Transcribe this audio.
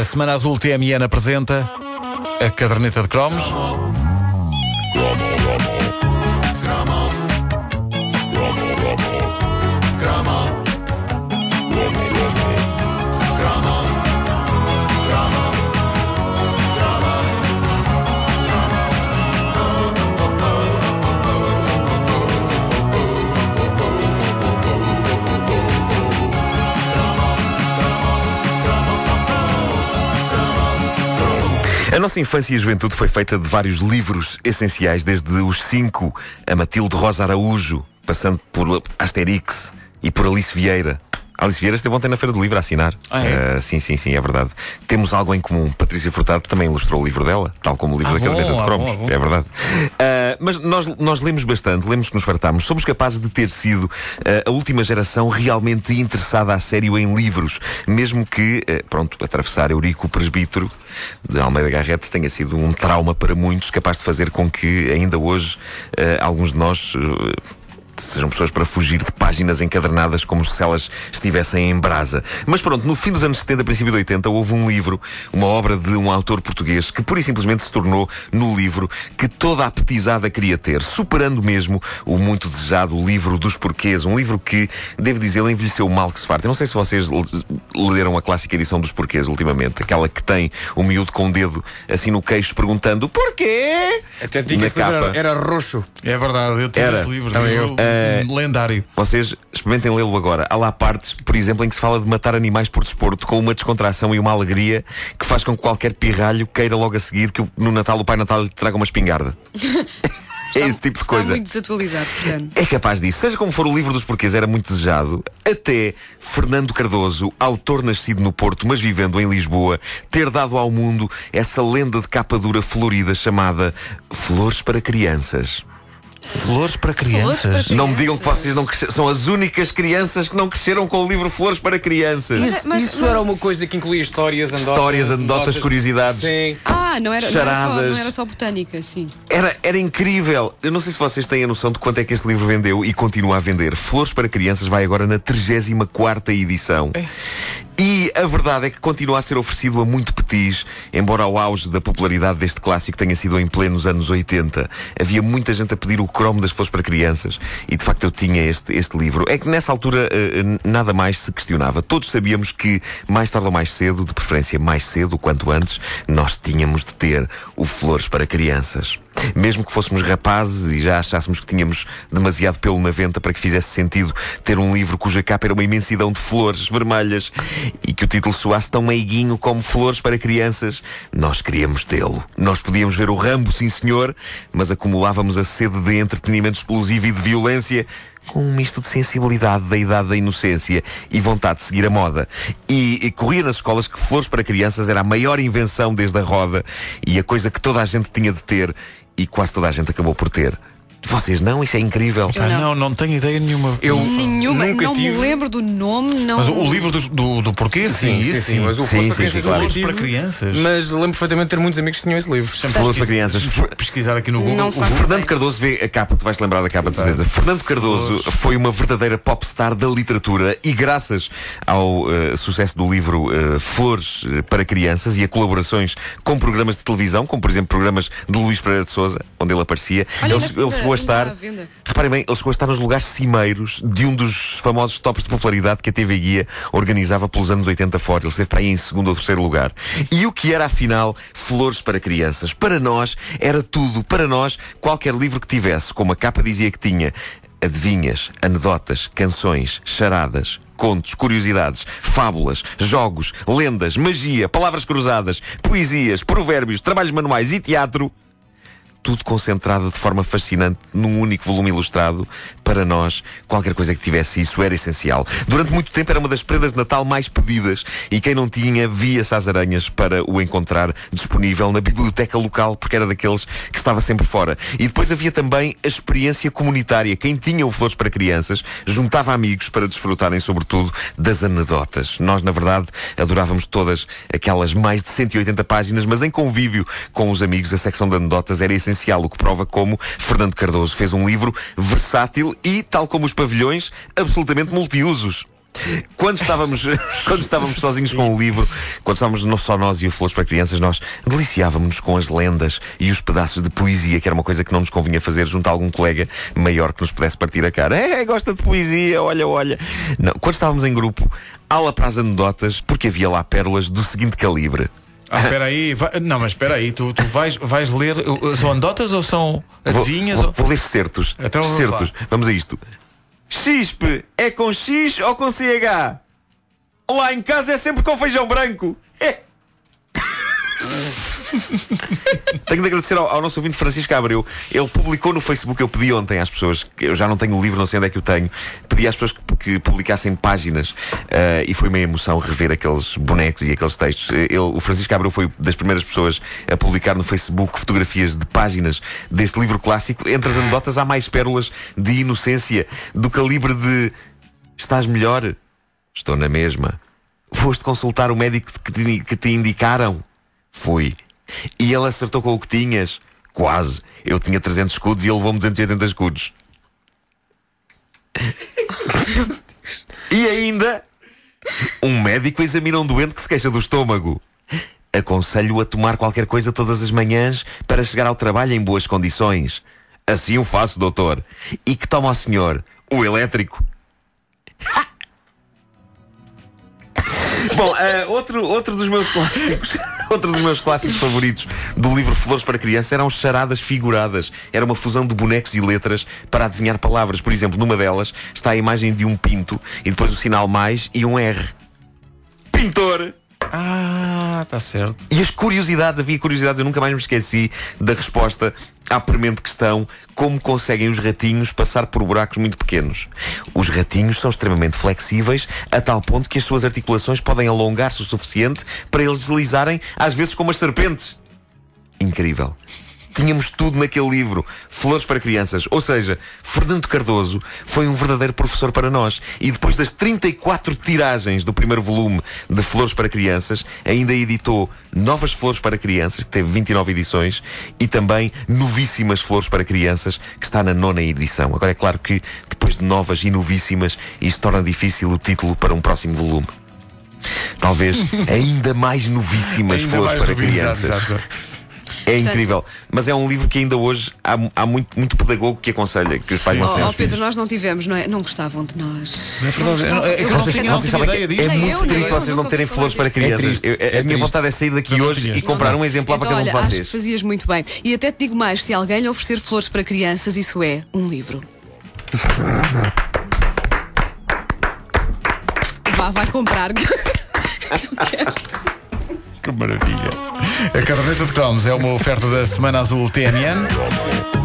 A Semana Azul TMN apresenta a caderneta de cromos. A nossa infância e juventude foi feita de vários livros essenciais, desde os cinco a Matilde Rosa Araújo, passando por Asterix e por Alice Vieira. Alice Vieira esteve ontem na Feira do Livro a assinar. Ah, é? Uh, sim, sim, sim, é verdade. Temos algo em comum. Patrícia Furtado também ilustrou o livro dela, tal como o livro Ah, da caderneta bom, de ah, cromos. bom, ah, bom. É verdade. Uh, mas nós, nós lemos bastante, lemos que nos fartámos. Somos capazes de ter sido uh, a última geração realmente interessada a sério em livros, mesmo que, pronto, atravessar Eurico Presbítero de Almeida Garrett tenha sido um trauma para muitos, capaz de fazer com que ainda hoje alguns de nós. Uh, sejam pessoas para fugir de páginas encadernadas como se elas estivessem em brasa. Mas pronto, no fim dos anos 70, princípio de 80, houve um livro, uma obra de um autor português que pura e simplesmente se tornou no livro que toda a petizada queria ter, superando mesmo o muito desejado livro dos porquês, um livro que, devo dizer, ele envelheceu mal que se farta. Eu não sei se vocês leram a clássica edição dos porquês ultimamente, aquela que tem o miúdo com o dedo assim no queixo perguntando porquê? Até digo que era, era roxo. É verdade, eu Era. esse livro. Também eu. livro, um lendário. Vocês experimentem lê-lo agora. Há lá partes, por exemplo, em que se fala de matar animais por desporto com uma descontração e uma alegria que faz com que qualquer pirralho queira logo a seguir que no Natal o Pai Natal lhe traga uma espingarda. é esse tipo de Está coisa. muito desatualizado, portanto. É capaz disso. Seja como for, o livro dos porquês era muito desejado. Até Fernando Cardoso, autor nascido no Porto, mas vivendo em Lisboa, ter dado ao mundo essa lenda de capa dura florida chamada Flores para Crianças. Flores para crianças. Flores para Não me digam que vocês não cresceram. São as únicas crianças que não cresceram com o livro Flores para Crianças. Mas- mas- Isso mas- era uma coisa que incluía histórias, anedotas. Histórias, anedotas, curiosidades. Sim. Ah, não era, não, era só, Charadas. não era só botânica, sim. Era, era incrível. Eu não sei se vocês têm a noção de quanto é que este livro vendeu e continua a vender. Flores para Crianças vai agora na 34 edição. E a verdade é que continua a ser oferecido a muito petis, embora o auge da popularidade deste clássico tenha sido em plenos anos 80. Havia muita gente a pedir o cromo das flores para crianças e de facto eu tinha este, este livro. É que nessa altura eh, eh, nada mais se questionava. Todos sabíamos que mais tarde ou mais cedo, de preferência mais cedo, quanto antes, nós tínhamos de ter o Flores para Crianças. Mesmo que fôssemos rapazes e já achássemos que tínhamos demasiado pelo na venta para que fizesse sentido ter um livro cuja capa era uma imensidão de flores vermelhas e que o título soasse tão meiguinho como Flores para Crianças, nós queríamos tê-lo. Nós podíamos ver o Rambo, sim senhor, mas acumulávamos a sede de entretenimento explosivo e de violência com um misto de sensibilidade da idade da inocência e vontade de seguir a moda. E, e corria nas escolas que flores para crianças era a maior invenção desde a roda e a coisa que toda a gente tinha de ter e quase toda a gente acabou por ter. Vocês não? Isso é incrível. Eu Ah, não. não, não tenho ideia nenhuma. Eu Nenhuma, nunca não tive. me lembro do nome, não. Mas o, livro do, do, do porquê, sim, Sim, sim, isso sim, mas o Sim, Flores para Crianças claro. Flores para crianças. Mas lembro perfeitamente de ter muitos amigos que tinham esse livro. Flores para crianças. pesquisar aqui no Google. Não O- Fernando ideia. Cardoso vê a capa, tu vais te lembrar da capa de certeza. Fernando Cardoso foi uma verdadeira popstar da literatura e graças ao eh, sucesso do livro eh, Flores eh, para Crianças e a colaborações com programas de televisão, como por exemplo programas de Luís Pereira de Souza, onde ele aparecia, Olha, ele, ele chegou a estar. Reparem bem, ele chegou a estar nos lugares cimeiros de um dos famosos tops de popularidade que a TV Guia organizava pelos anos 80 fora. Ele esteve para aí em segundo ou terceiro lugar. E o que era afinal Flores para Crianças? Para nós era tudo. Para nós, qualquer livro que tivesse, como a capa dizia que tinha, adivinhas, anedotas, canções, charadas, contos, curiosidades, fábulas, jogos, lendas, magia, palavras cruzadas, poesias, provérbios, trabalhos manuais e teatro tudo concentrado de forma fascinante num único volume ilustrado. Para nós, qualquer coisa que tivesse isso era essencial. Durante muito tempo era uma das prendas de Natal mais pedidas e quem não tinha via-se às aranhas para o encontrar disponível na biblioteca local, porque era daqueles que estava sempre fora. E depois havia também a experiência comunitária. Quem tinha o Flores para Crianças juntava amigos para desfrutarem, sobretudo, das anedotas. Nós, na verdade, adorávamos todas aquelas mais de 180 páginas, mas em convívio com os amigos, a secção de anedotas era essencial, o que prova como Fernando Cardoso fez um livro versátil e, tal como os pavilhões, absolutamente multiusos. Quando estávamos, quando estávamos sozinhos com o livro, quando estávamos não só nós e o Flores para Crianças, nós deliciávamos-nos com as lendas e os pedaços de poesia, que era uma coisa que não nos convinha fazer junto a algum colega maior que nos pudesse partir a cara. É, gosta de poesia, olha, olha. Não, quando estávamos em grupo, ala para as anedotas, porque havia lá pérolas do seguinte calibre. Ah, espera aí. vai- Não, mas espera aí. Tu, tu vais, vais ler. São anedotas ou são adivinhas? Vou, ou- vou ler certos. Então vamos certos. Vamos a isto. Xispe é com X ou com CH? Lá em casa é sempre com feijão branco. É. Tenho de agradecer ao, ao nosso ouvinte Francisco Abreu. Ele publicou no Facebook, eu pedi ontem às pessoas, que eu já não tenho o livro, não sei onde é que o tenho, pedi às pessoas que, que publicassem páginas eh, e foi uma emoção rever aqueles bonecos e aqueles textos. Eh, Ele, o Francisco Abreu foi das primeiras pessoas a publicar no Facebook fotografias de páginas deste livro clássico. Entre as anedotas há mais pérolas de inocência do calibre de Estás melhor? Estou na mesma. Foste consultar o médico que te, que te indicaram? Fui. E ele acertou com o que tinhas? Quase. Eu tinha 300 escudos e ele levou-me 280 escudos. e ainda, um médico examina um doente que se queixa do estômago. Aconselho a tomar qualquer coisa todas as manhãs para chegar ao trabalho em boas condições. Assim o faço, doutor. E que toma o senhor? O elétrico. Bom, eh, outro, outro dos meus clássicos, outro dos meus clássicos favoritos do livro Flores para Criança eram charadas figuradas. Era uma fusão de bonecos e letras para adivinhar palavras. Por exemplo, numa delas está a imagem de um pinto e depois o sinal mais e um R. Pintor! Ah, está certo. E as curiosidades, havia curiosidades, eu nunca mais me esqueci da resposta à premente questão: como conseguem os ratinhos passar por buracos muito pequenos? Os ratinhos são extremamente flexíveis, a tal ponto que as suas articulações podem alongar-se o suficiente para eles deslizarem, às vezes como as serpentes. Incrível. Tínhamos tudo naquele livro, Flores para Crianças. Ou seja, Fernando Cardoso foi um verdadeiro professor para nós. E depois das 34 tiragens do primeiro volume de Flores para Crianças, ainda editou Novas Flores para Crianças, que teve 29 edições, e também Novíssimas Flores para Crianças, que está na nona edição. Agora é claro que, depois de novas e novíssimas, isto torna difícil o título para um próximo volume. Talvez ainda mais novíssimas Ainda Flores mais para Crianças. exato, É incrível. Mas é um livro que ainda hoje há, há muito, muito pedagogo que aconselha que os pais não Oh, oh, Pedro, nós não tivemos, não é? Não gostavam de nós. Não é verdade. Eu não- é Eu vocês não vocês É Nem muito eu, triste eu, vocês não nunca terem flores para disso. crianças. Eu- é a minha vontade é sair daqui Eu não hoje e comprar Não, um exemplar então, para cada um de olha, Acho vocês. que fazias muito bem. E até te digo mais: se alguém lhe oferecer flores para crianças, isso é um livro. Vá, vai comprar. Que maravilha. A caderneta de cromos é uma oferta da Semana Azul TNN.